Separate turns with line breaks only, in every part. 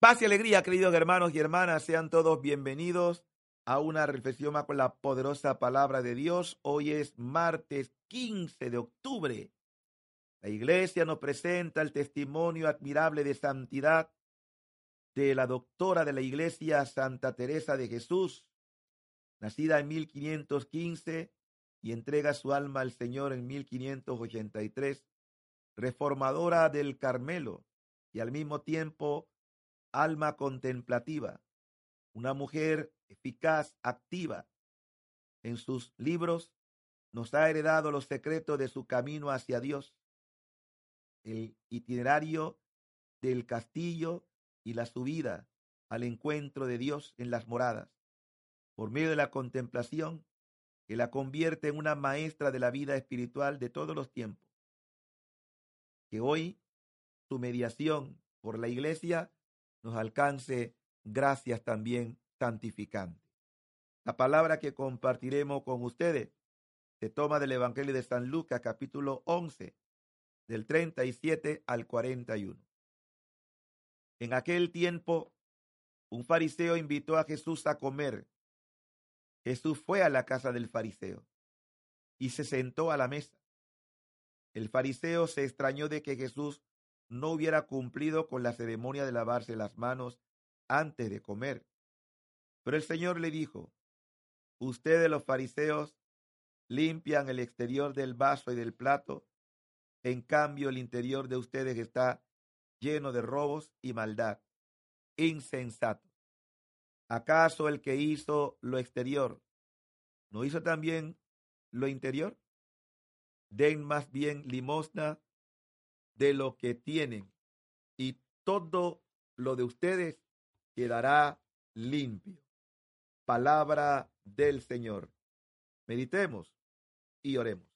Paz y alegría, queridos hermanos y hermanas, sean todos bienvenidos a una reflexión más con la poderosa palabra de Dios. Hoy es martes 15 de octubre. La iglesia nos presenta el testimonio admirable de santidad de la doctora de la iglesia Santa Teresa de Jesús, nacida en 1515 y entrega su alma al Señor en 1583, reformadora del Carmelo y al mismo tiempo alma contemplativa, una mujer eficaz, activa. En sus libros nos ha heredado los secretos de su camino hacia Dios, el itinerario del castillo y la subida al encuentro de Dios en las moradas, por medio de la contemplación que la convierte en una maestra de la vida espiritual de todos los tiempos. Que hoy su mediación por la iglesia nos alcance gracias también santificantes. La palabra que compartiremos con ustedes se toma del Evangelio de San Lucas capítulo 11 del 37 al 41. En aquel tiempo, un fariseo invitó a Jesús a comer. Jesús fue a la casa del fariseo y se sentó a la mesa. El fariseo se extrañó de que Jesús no hubiera cumplido con la ceremonia de lavarse las manos antes de comer. Pero el Señor le dijo, ustedes los fariseos limpian el exterior del vaso y del plato, en cambio el interior de ustedes está lleno de robos y maldad. Insensato. ¿Acaso el que hizo lo exterior no hizo también lo interior? Den más bien limosna de lo que tienen y todo lo de ustedes quedará limpio. Palabra del Señor. Meditemos y oremos.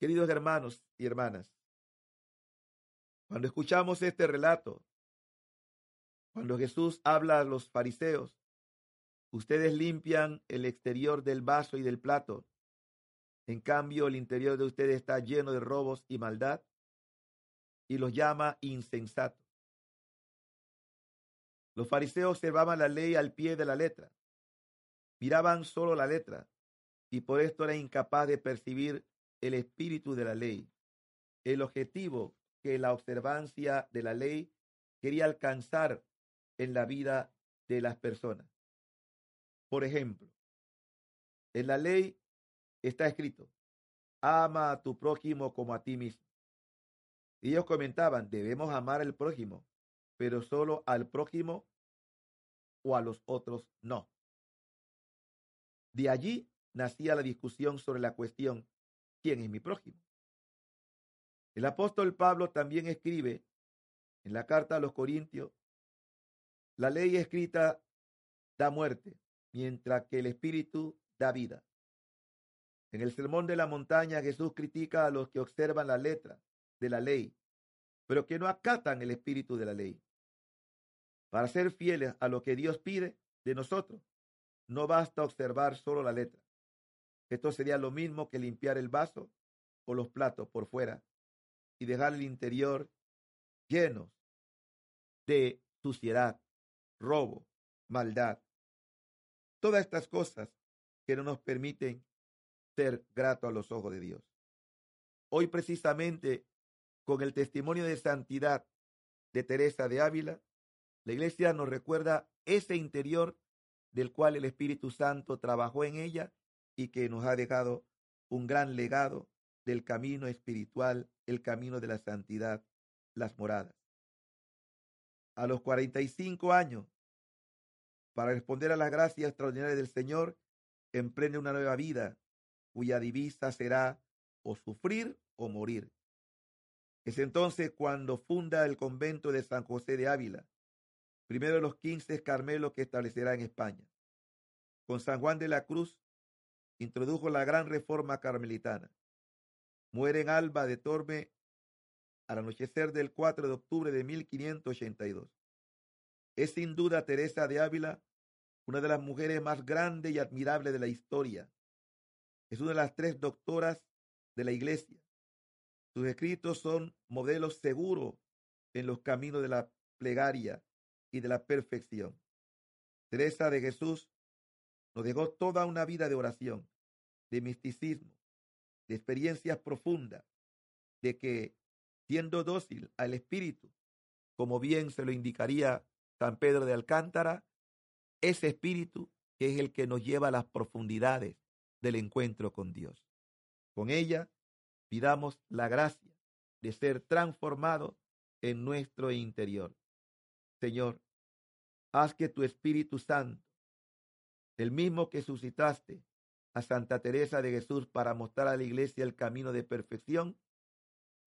Queridos hermanos y hermanas, cuando escuchamos este relato, cuando Jesús habla a los fariseos, ustedes limpian el exterior del vaso y del plato, en cambio, el interior de ustedes está lleno de robos y maldad y los llama insensatos. Los fariseos observaban la ley al pie de la letra. Miraban solo la letra y por esto era incapaz de percibir el espíritu de la ley, el objetivo que la observancia de la ley quería alcanzar en la vida de las personas. Por ejemplo, en la ley está escrito, ama a tu prójimo como a ti mismo. Ellos comentaban, debemos amar al prójimo, pero solo al prójimo o a los otros no. De allí nacía la discusión sobre la cuestión, ¿quién es mi prójimo? El apóstol Pablo también escribe en la carta a los Corintios, la ley escrita da muerte, mientras que el Espíritu da vida. En el Sermón de la Montaña Jesús critica a los que observan la letra de la ley, pero que no acatan el espíritu de la ley. Para ser fieles a lo que Dios pide de nosotros, no basta observar solo la letra. Esto sería lo mismo que limpiar el vaso o los platos por fuera y dejar el interior lleno de suciedad, robo, maldad. Todas estas cosas que no nos permiten ser grato a los ojos de Dios. Hoy precisamente con el testimonio de santidad de Teresa de Ávila, la iglesia nos recuerda ese interior del cual el Espíritu Santo trabajó en ella y que nos ha dejado un gran legado del camino espiritual, el camino de la santidad, las moradas. A los 45 años, para responder a las gracias extraordinarias del Señor, emprende una nueva vida cuya divisa será o sufrir o morir. Es entonces cuando funda el convento de San José de Ávila, primero de los quince Carmelos que establecerá en España. Con San Juan de la Cruz introdujo la gran reforma carmelitana. Muere en Alba de Torme al anochecer del 4 de octubre de 1582. Es sin duda Teresa de Ávila una de las mujeres más grandes y admirables de la historia. Es una de las tres doctoras de la Iglesia. Sus escritos son modelos seguros en los caminos de la plegaria y de la perfección. Teresa de Jesús nos dejó toda una vida de oración, de misticismo, de experiencias profundas, de que, siendo dócil al Espíritu, como bien se lo indicaría San Pedro de Alcántara, ese Espíritu que es el que nos lleva a las profundidades del encuentro con Dios. Con ella pidamos la gracia de ser transformados en nuestro interior. Señor, haz que tu Espíritu Santo, el mismo que suscitaste a Santa Teresa de Jesús para mostrar a la iglesia el camino de perfección,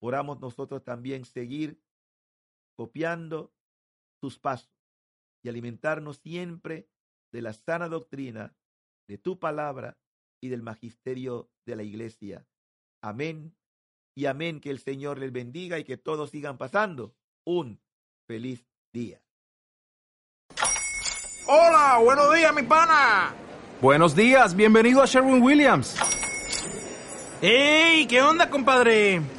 oramos nosotros también seguir copiando sus pasos y alimentarnos siempre de la sana doctrina, de tu palabra y del magisterio de la iglesia. Amén y amén. Que el Señor les bendiga y que todos sigan pasando un feliz día.
Hola, buenos días, mi pana.
Buenos días, bienvenido a Sherwin Williams.
¡Ey! ¿Qué onda, compadre?